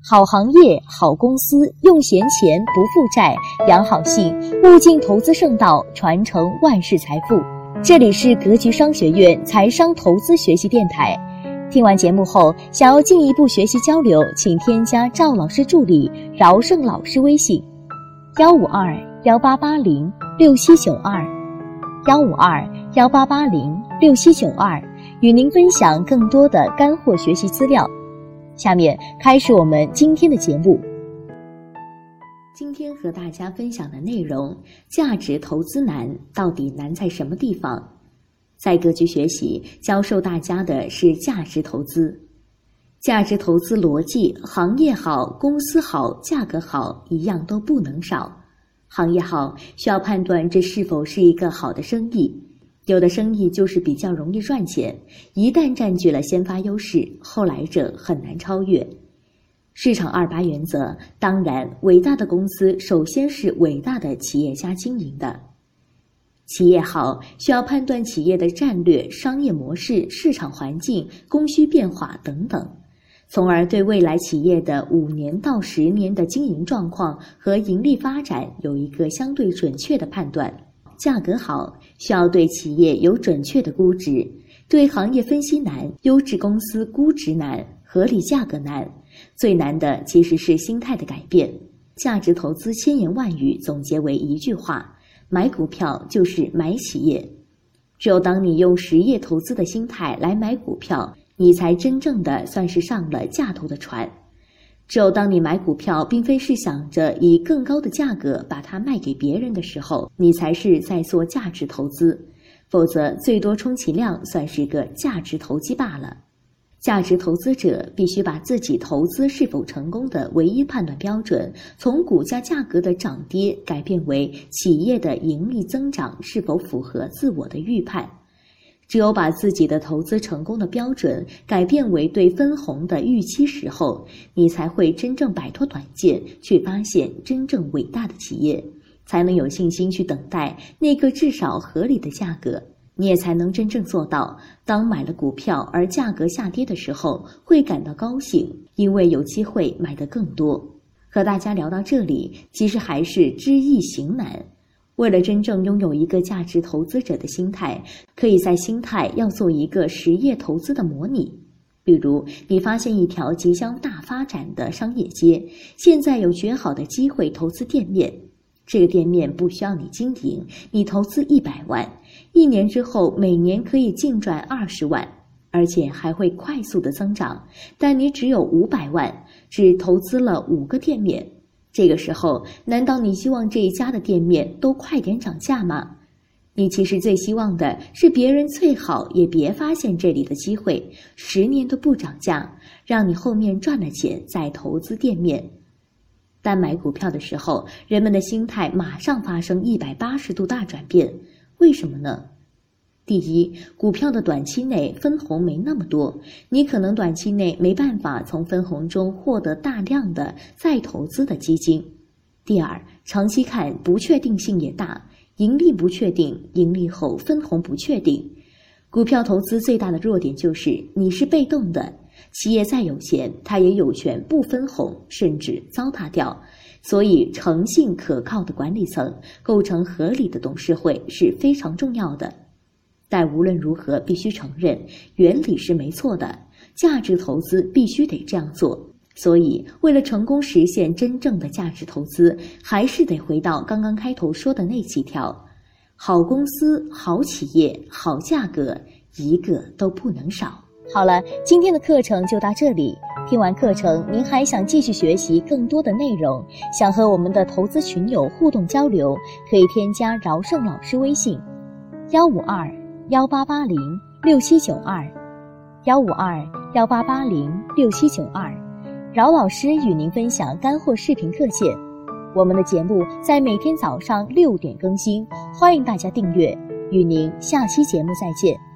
好行业、好公司，用闲钱不负债，养好性，物尽投资圣道，传承万世财富。这里是格局商学院财商投资学习电台。听完节目后，想要进一步学习交流，请添加赵老师助理饶胜老师微信：幺五二幺八八零六七九二，幺五二幺八八零六七九二，与您分享更多的干货学习资料。下面开始我们今天的节目。今天和大家分享的内容：价值投资难，到底难在什么地方？在格局学习教授大家的是价值投资。价值投资逻辑：行业好，公司好，价格好，一样都不能少。行业好，需要判断这是否是一个好的生意。有的生意就是比较容易赚钱，一旦占据了先发优势，后来者很难超越。市场二八原则，当然，伟大的公司首先是伟大的企业家经营的。企业好，需要判断企业的战略、商业模式、市场环境、供需变化等等，从而对未来企业的五年到十年的经营状况和盈利发展有一个相对准确的判断。价格好，需要对企业有准确的估值；对行业分析难，优质公司估值难，合理价格难。最难的其实是心态的改变。价值投资千言万语总结为一句话：买股票就是买企业。只有当你用实业投资的心态来买股票，你才真正的算是上了价投的船。只有当你买股票，并非是想着以更高的价格把它卖给别人的时候，你才是在做价值投资。否则，最多充其量算是个价值投机罢了。价值投资者必须把自己投资是否成功的唯一判断标准，从股价价格的涨跌改变为企业的盈利增长是否符合自我的预判。只有把自己的投资成功的标准改变为对分红的预期时候，你才会真正摆脱短见，去发现真正伟大的企业，才能有信心去等待那个至少合理的价格。你也才能真正做到，当买了股票而价格下跌的时候，会感到高兴，因为有机会买得更多。和大家聊到这里，其实还是知易行难。为了真正拥有一个价值投资者的心态，可以在心态要做一个实业投资的模拟。比如，你发现一条即将大发展的商业街，现在有绝好的机会投资店面。这个店面不需要你经营，你投资一百万，一年之后每年可以净赚二十万，而且还会快速的增长。但你只有五百万，只投资了五个店面。这个时候，难道你希望这一家的店面都快点涨价吗？你其实最希望的是别人最好也别发现这里的机会，十年都不涨价，让你后面赚了钱再投资店面。但买股票的时候，人们的心态马上发生一百八十度大转变，为什么呢？第一，股票的短期内分红没那么多，你可能短期内没办法从分红中获得大量的再投资的基金。第二，长期看不确定性也大，盈利不确定，盈利后分红不确定。股票投资最大的弱点就是你是被动的，企业再有钱，他也有权不分红，甚至糟蹋掉。所以，诚信可靠的管理层构成合理的董事会是非常重要的。但无论如何，必须承认原理是没错的。价值投资必须得这样做。所以，为了成功实现真正的价值投资，还是得回到刚刚开头说的那几条：好公司、好企业、好价格，一个都不能少。好了，今天的课程就到这里。听完课程，您还想继续学习更多的内容，想和我们的投资群友互动交流，可以添加饶胜老师微信：幺五二。幺八八零六七九二，幺五二幺八八零六七九二，饶老师与您分享干货视频课件。我们的节目在每天早上六点更新，欢迎大家订阅。与您下期节目再见。